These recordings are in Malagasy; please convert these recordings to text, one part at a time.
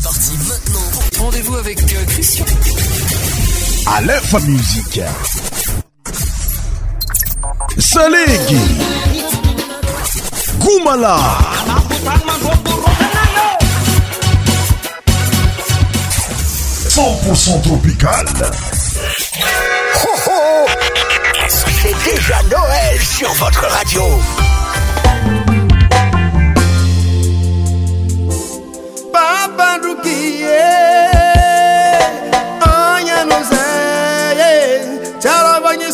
C'est parti maintenant. Rendez-vous avec euh, Christian. À l'info musique. Salégui. Goumala. 100% tropical. Oh oh C'est déjà Noël sur votre radio. Yeah.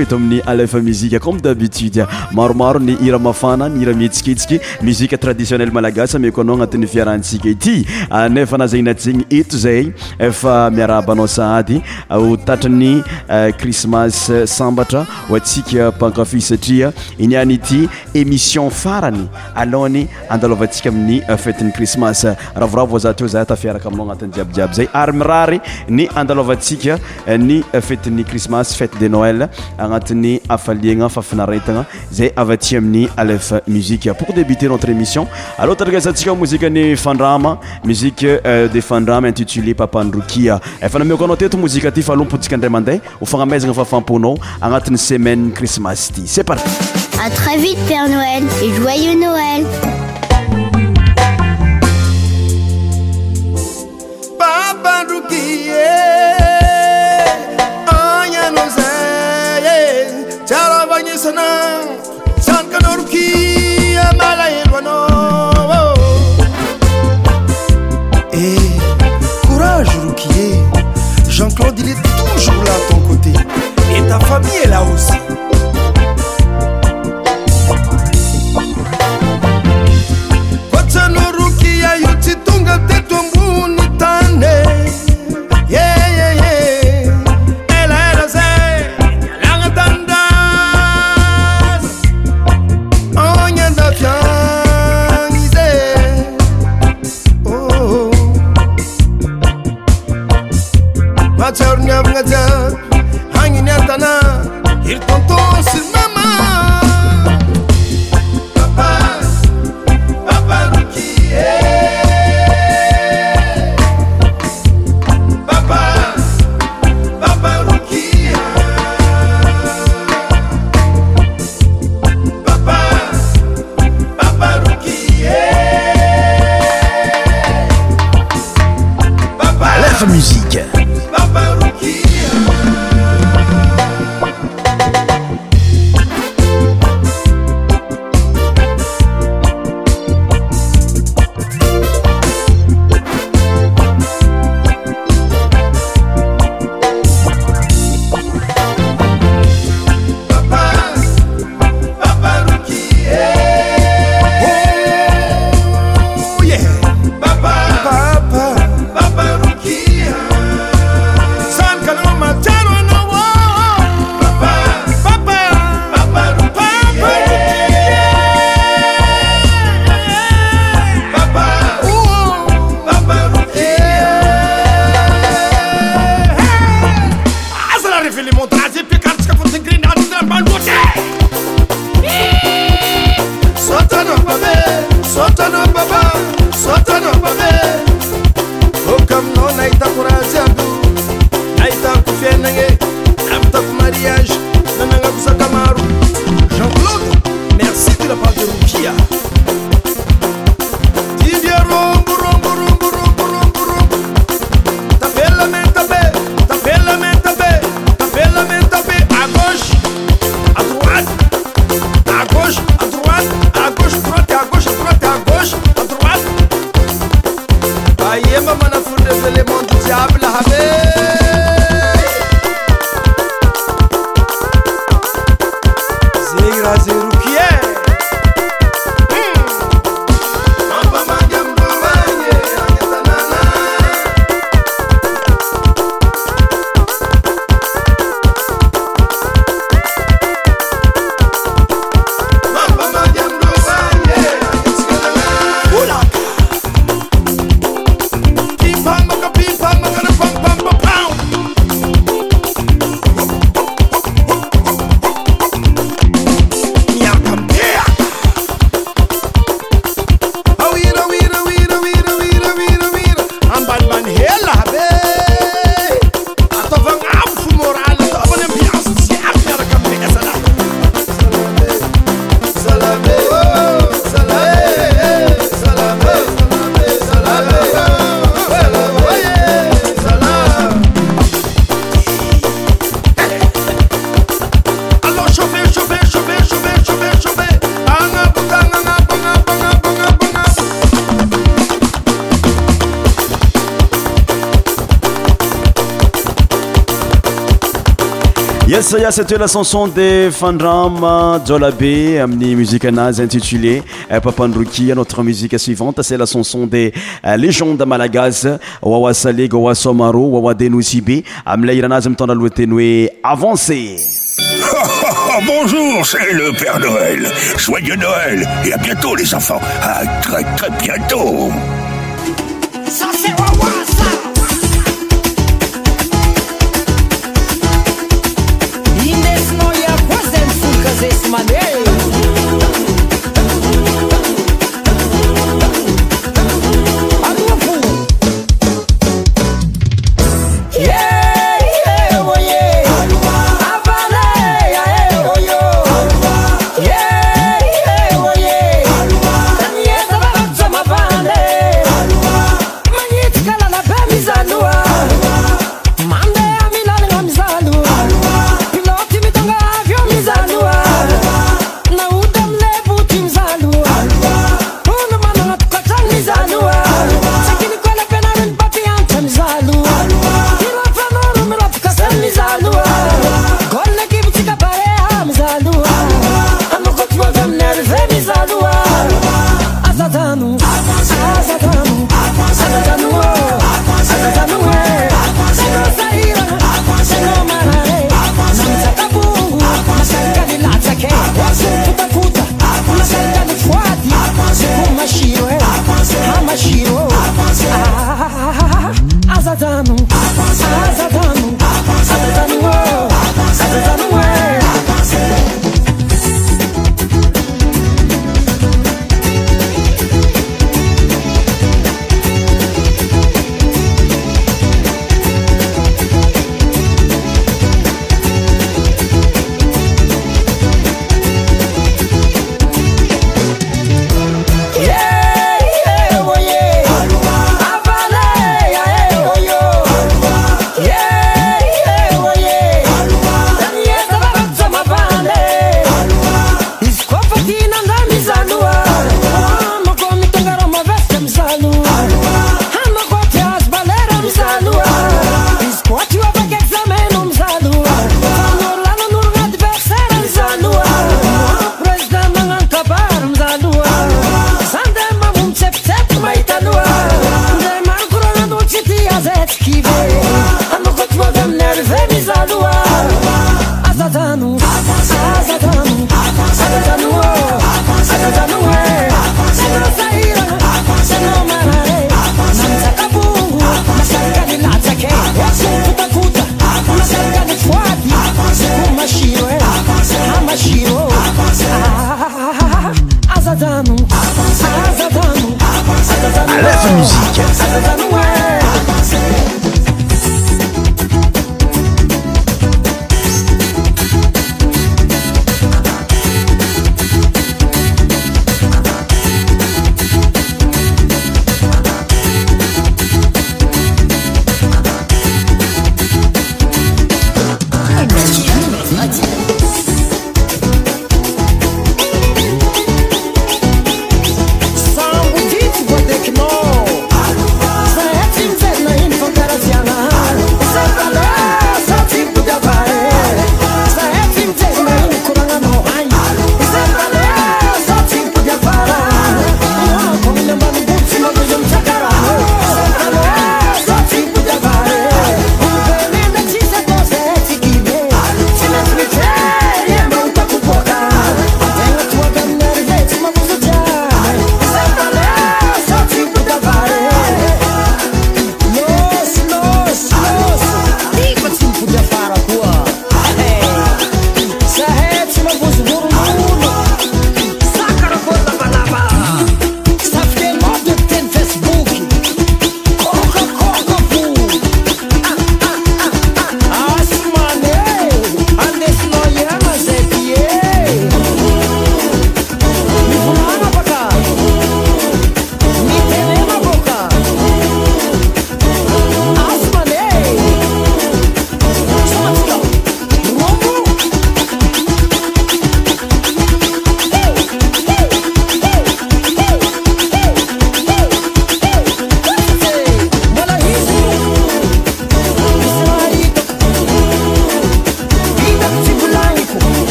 eto amin'ny alfa mizika comme dabitude maromaro ny ira mafana miiramihetsiketsiky muzika traditionnely malagasy mko anao agnati'ny fiarahantsika ity ah, nefanazagny natyzegny eto zay efa miarabanao saady ah, o tatrany krismasy ah, sambatra o atsika mpankafy satria inyany ity émission farany alohany andalovantsika amin'ny fetiny krismasy ravoravo zate za tafiaraka aminao agnatin'y jiabiiaby zay ary mirary ny andalovatsika ny fetiny krismasy fety de noel agnatin'ny afaliagna fafinaretagna zay avy aty amin'ny alef musique pour débuter notre émission alors tarakasantsika mozikan'ny fandrama musique euh, de fandrama intitulé papandrokia efa namiako anao teto mozika ty fahalompontsika indray mandeha ho fagnamezagna fafamponao agnatin'ny semaine christmas ty c'est parti à très vite père noël et joyeux noël papandrokia Jean-Claude, il est toujours là à ton côté. Et ta famille est là aussi. c'était la chanson de Fandram Djolabé, amenée musique naze intitulée euh, Papandruki. Notre musique suivante, c'est la chanson des euh, légendes malagas, Wawa Salig, Wawa Somaro, Wawa Denusibi, Amla bonjour, c'est le Père Noël. Soyez Noël et à bientôt les enfants. À très très bientôt.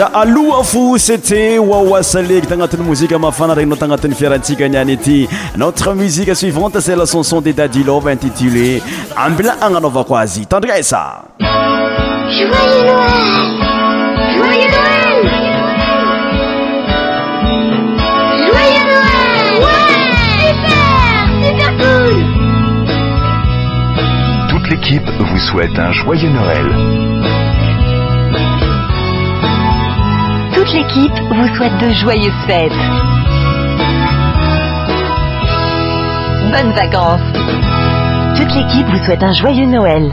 za aloha fo c'était wawasalek tagnatin'ny mozika mafana regninao tagnatin'ny fiarantsika niany ity notre musique suivante c'est la chanson de Dadi Love intitulée ambila agnanaovako azy tandrikaisa Joyeux Noël Joyeux Noël Joyeux Noël Ouais Super Super cool Toute l'équipe vous souhaite un joyeux Noël toute l'équipe vous souhaite de joyeuses fêtes. Bonnes vacances. Toute l'équipe vous souhaite un joyeux Noël.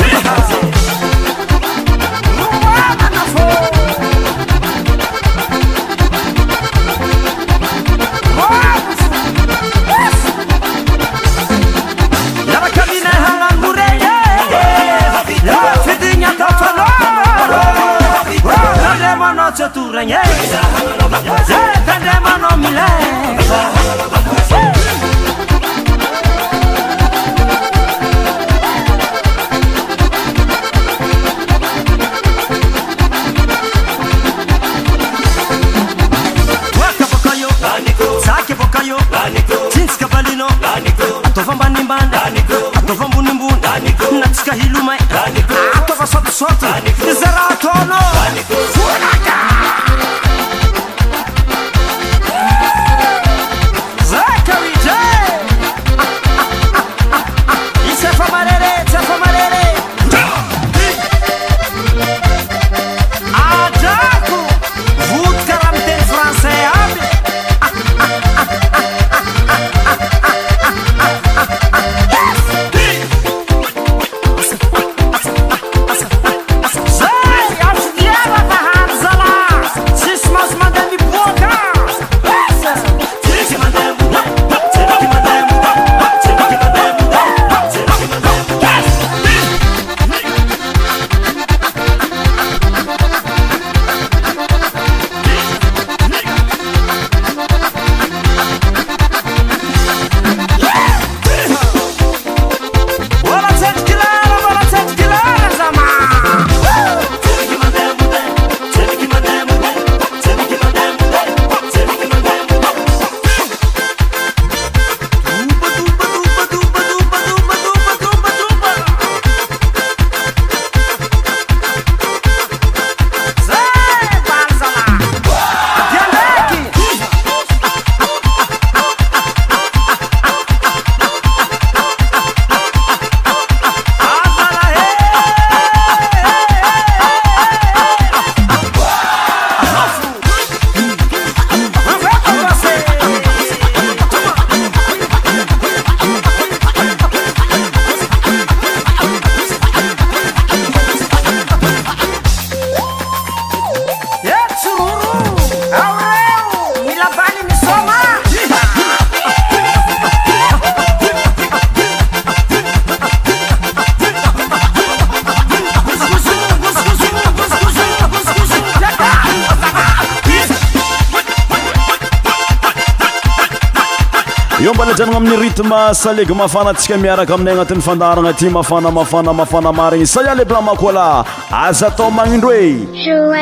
eo mbalajanagna amin'ny ritme salegy mafanaantsika miaraka aminay agnatin'ny fandaragna aty mafana mafana mafana marigny saia le bla makola aza atao magnindro oeaioe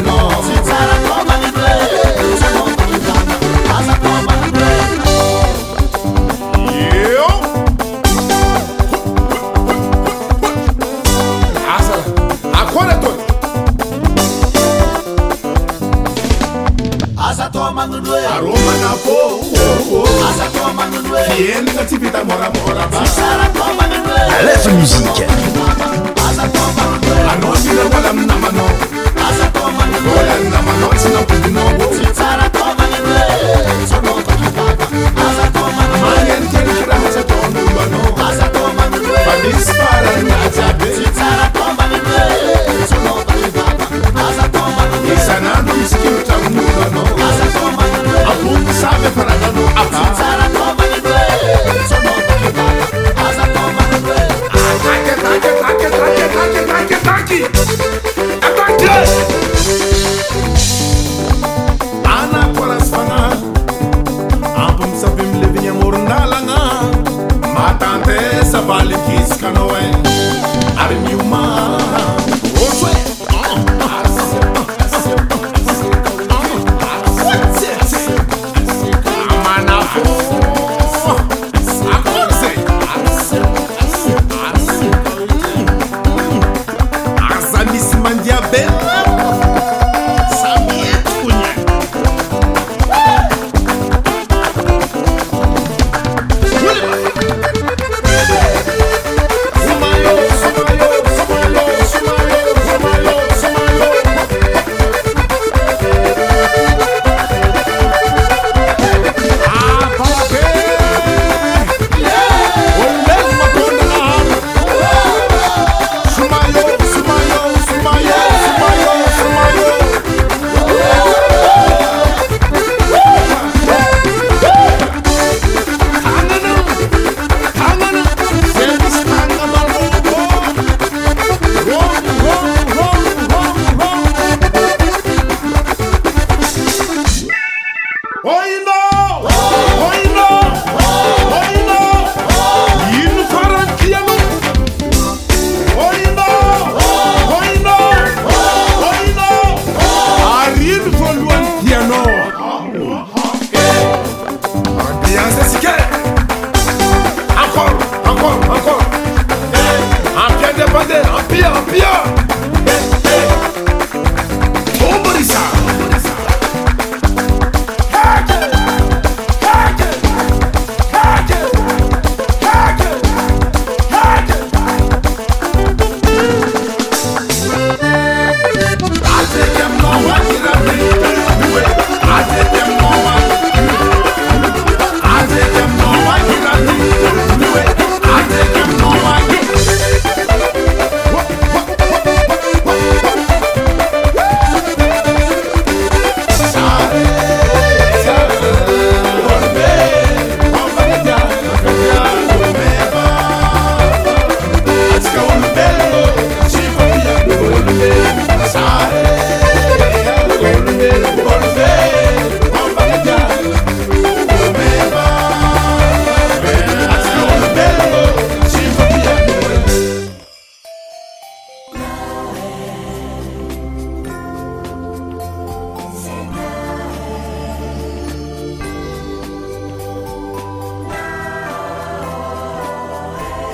لف مزيك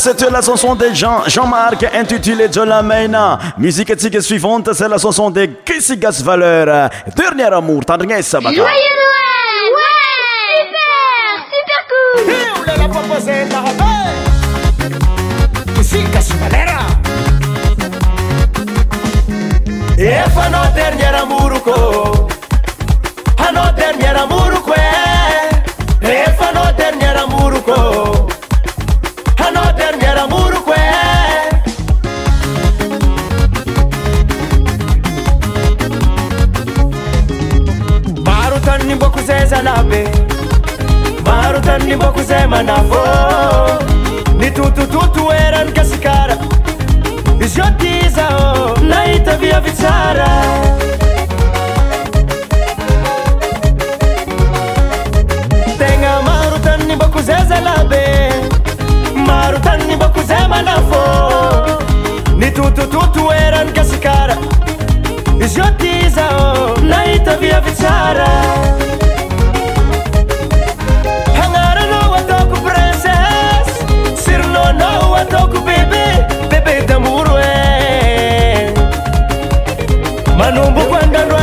C'est la chanson de Jean, Jean-Marc intitulée la Maina. Musique éthique suivante, c'est la chanson de Kissigas Valeur. Dernier amour, tendresse, Joyeux Noël! Ouais! Super! Super cool! Eh, oh Et on la proposée, la Valera! Et fa dernier amour, ko! Ha no dernier amour! di tutututu eran kasikara isiotizo natvia vicra tenga marutanni bokuzezalabe marutanni bokuzemanafo ni tutututu ran kasikara isiotiza naitavi vicara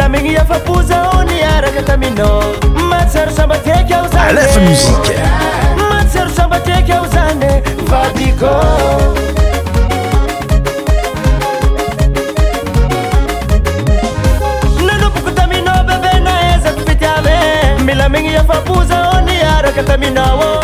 agnyaoz akbkemasaro sambatiakyao zany fatknalopoko tamina bebe naezafitiave milamegny afapozao ny araka taminao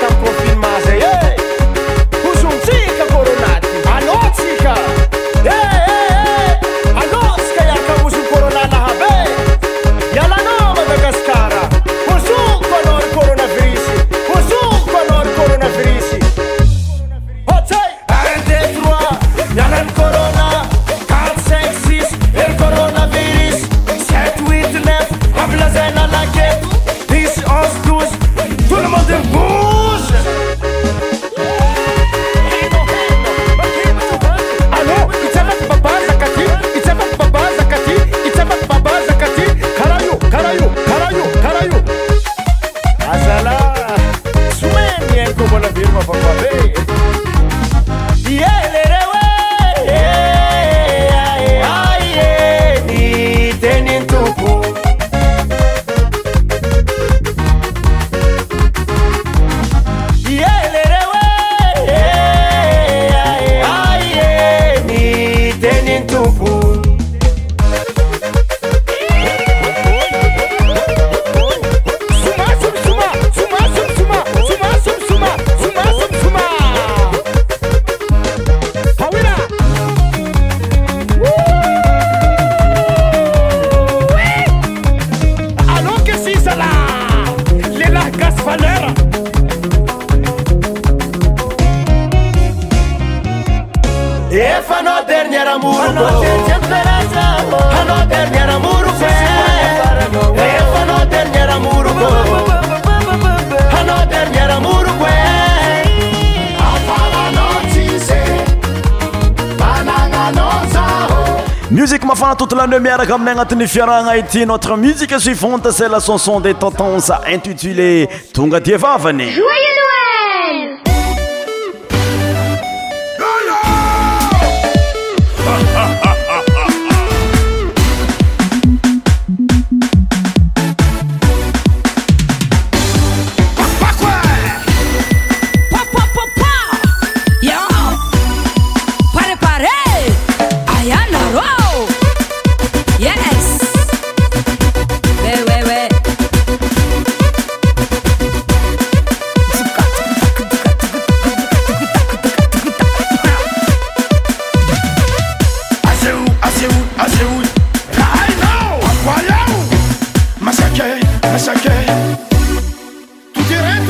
aminay agnatiny fiarahagna ity notre musique suivante cetla chanson des tantense intitulé tonga dievavany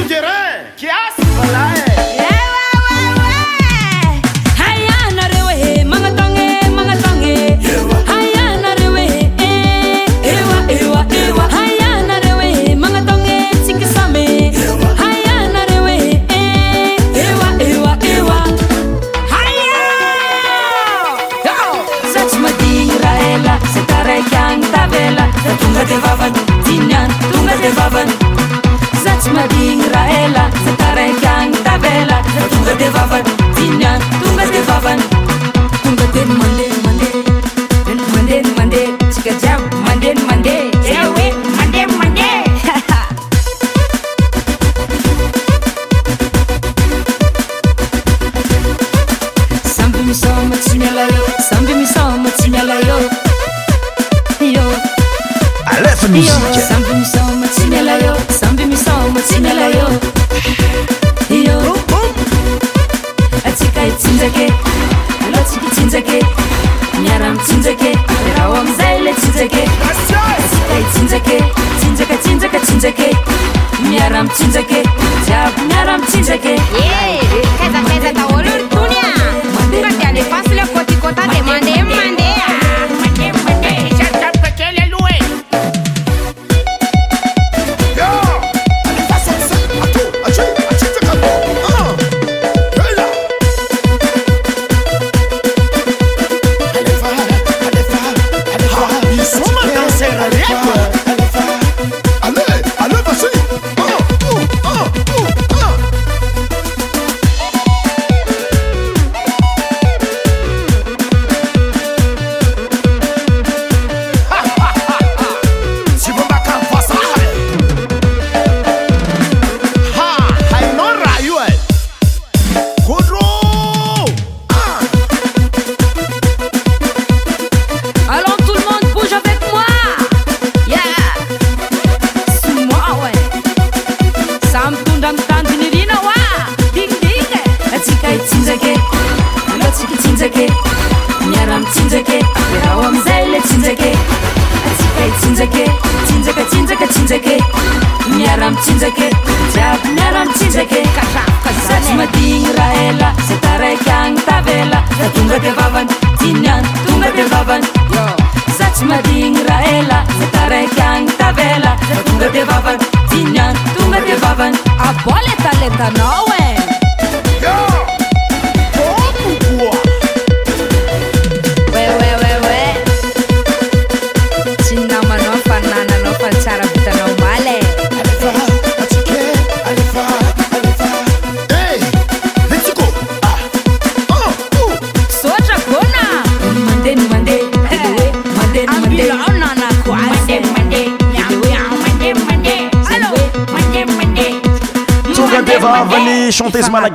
तुझे रे क्या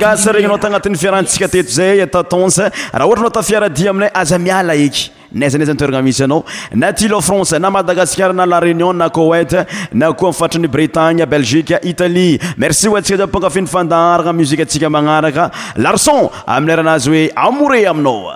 asregny anao tagnatin'ny fiarantsika teto zay tatonc raha ohtra anao tafiaradia aminay aza miala eky naizanaizanterana misy anao na ty lo france na madagascar na la réunion na koete na koa am fatran'ny bretagne belgiqe italie merci oantsika zay mpankafinyfandaarana muzikeatsika magnaraka larson amineranazy hoe amourét aminao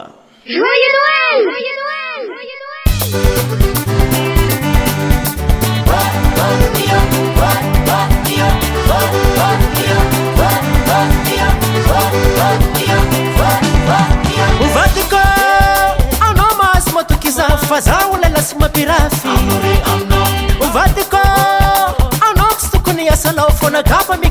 ovadكo anoكstoكoن يasaلafonaap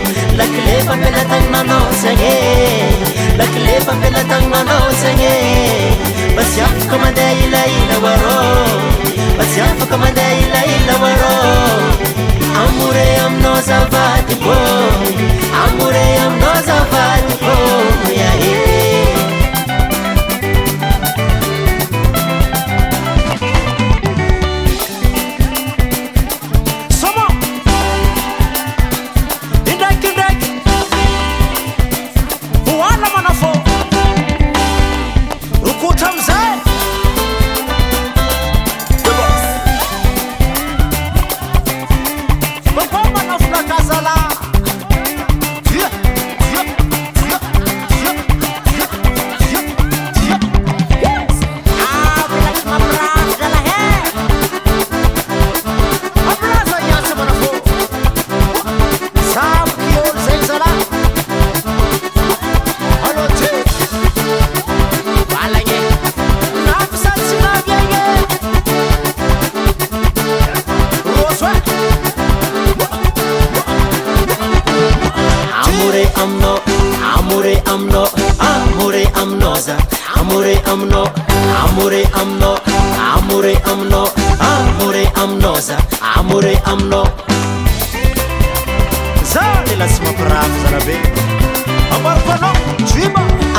kepmpiatananzagn lakilepmpilatan nana zagn asiafoka mandeha ilaisiafoka mandeha ilaia r amoré amina zavay bô amoré amina zavay bô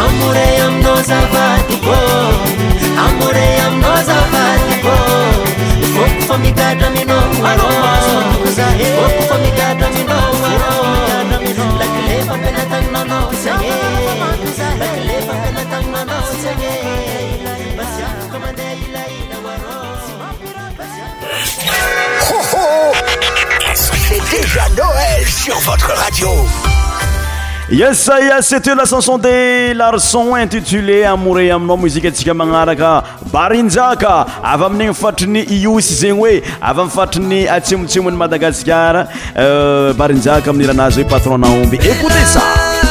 amorey amina zavaty bô fôifamigadra menaôr déjà noël sr votre radio yesaya c'ete la chanson des larson intitulé amoré aminao mozikeantsika magnaraka barinjaka avy amin'gny fatriny iosy zegny hoe avy amifatriny atsemotsemon'ny madagasikara euh, barinjaka amin'niranazy hoe patron naomby écoute ça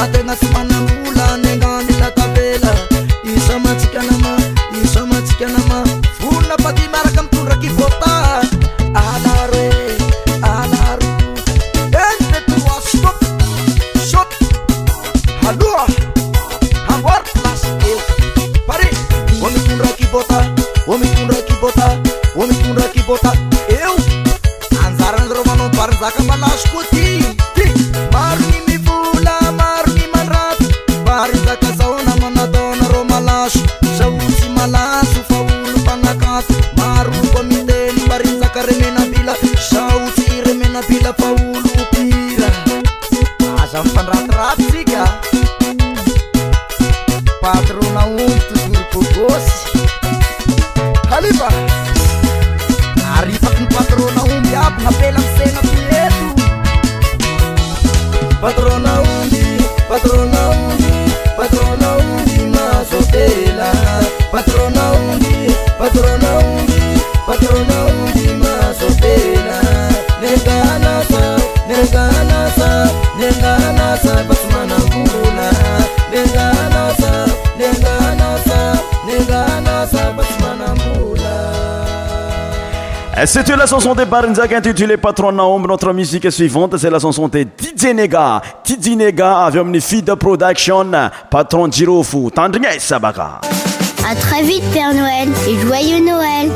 Atenas, semana chanson de Barinzak intitulée Patron l'ombre. Notre musique suivante, c'est la chanson de DJ Nega. DJ Nega avec une de production, Patron Girofu. Tendresse, Sabaka. À très vite, Père Noël, et joyeux Noël.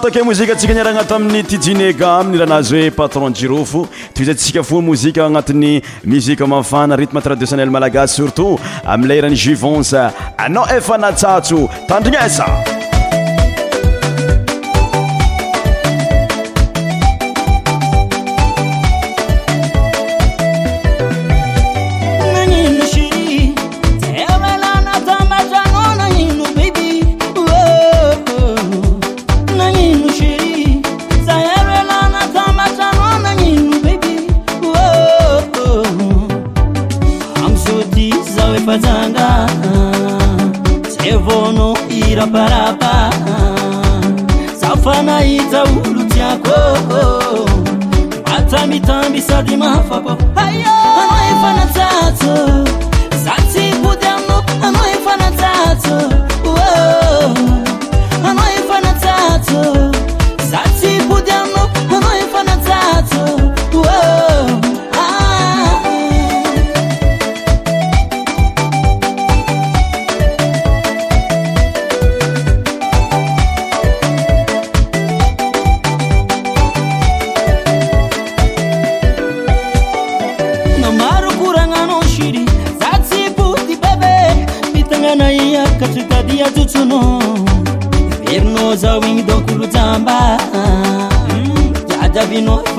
take mozika antsika ni ara agnaty amin'ny tijinega aminy raha anazy hoe patron jirofo toy zay tsika fo mozika agnatin'ny muzike mafana rythme traditionnel malagasy surtout amiilay irany juivonce anao efa natsatso tandrignesa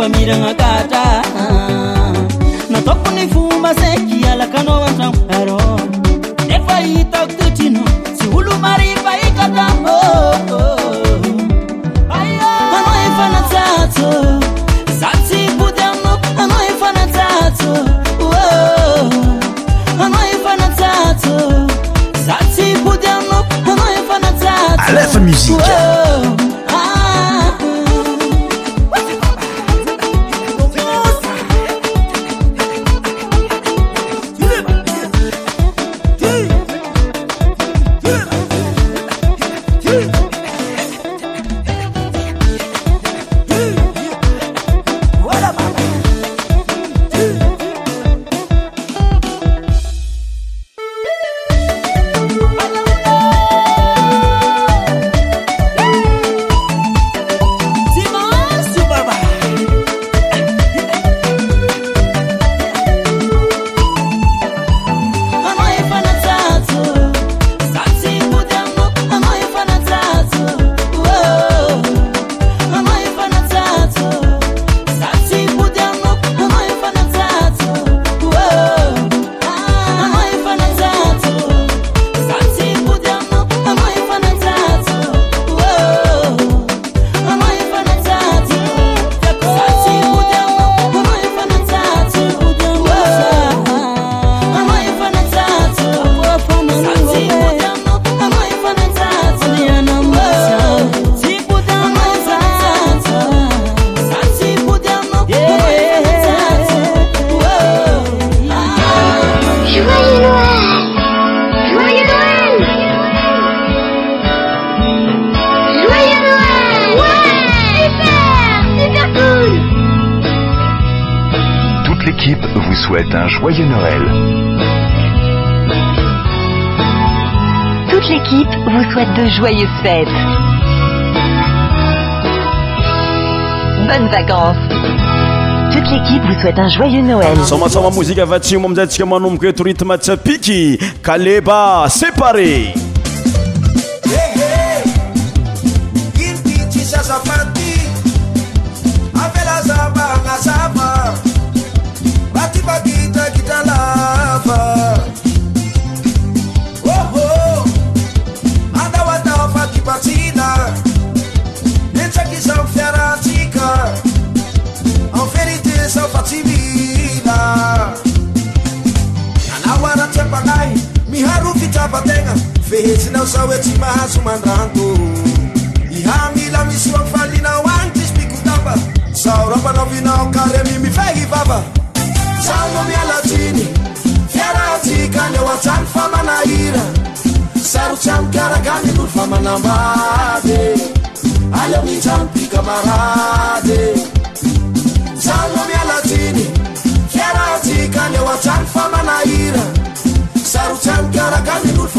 miran joyeuses fêtes. Bonnes vacances. Toute l'équipe vous souhaite un joyeux Noël. Sama-sama muzika vatsimo amin'izay tsika manomboka eto ritma tsy apiky kaleba séparé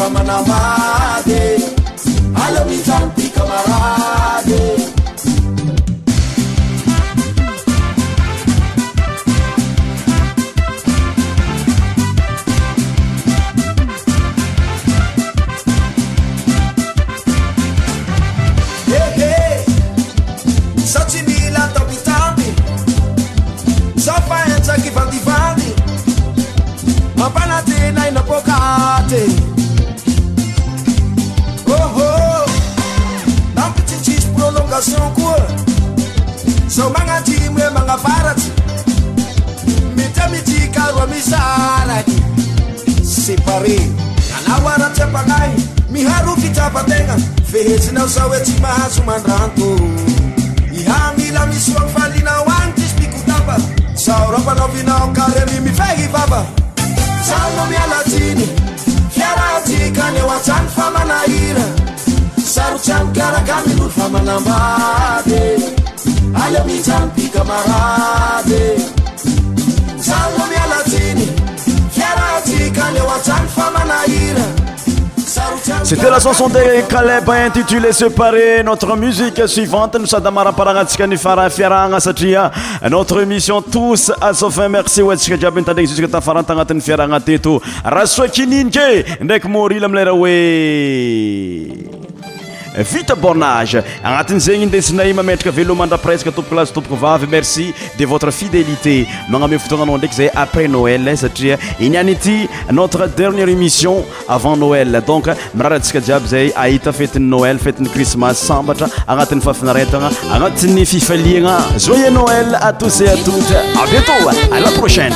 منبادي علميزنتي كمرادي sokoa zao magnatime manavaratsy mitamitsykaroa misaarany separe anao aratsy ampanahy miharokitapategna fehetsinao zao etsy mahazo mandranto ihamila misy oafalinao antsypikotaba zao rapanaovinaokarymi mifahyvaba saono mialatiny fiaratsika nyo atsany famanahira cét la chanson de caleb intitulé separé notre musique suivante no sady amaraparagna antsika nifara fiaraagna satria notre émission tos asofin merci oantsika djiaby ntandrigna zsika tafarantagnatin'ny fiarahgna teto rasoa kininike ndraiky morily amilera oe vita bornage agnatin' zegny indesinay mametraka velomandra presque topok lase topoko vavy merci de votre fidélité magname fotoagnanao ndraiky zay après noële satria inyany ity notre dernière émission avant noël donc miraransika jiaby zay ahita fetiny noël fetin'ny crismas sambatra agnatin'ny fafinaretagna agnatin'ny fifaliagna zoye noël a touts et à toutes a bientôt ala prochaine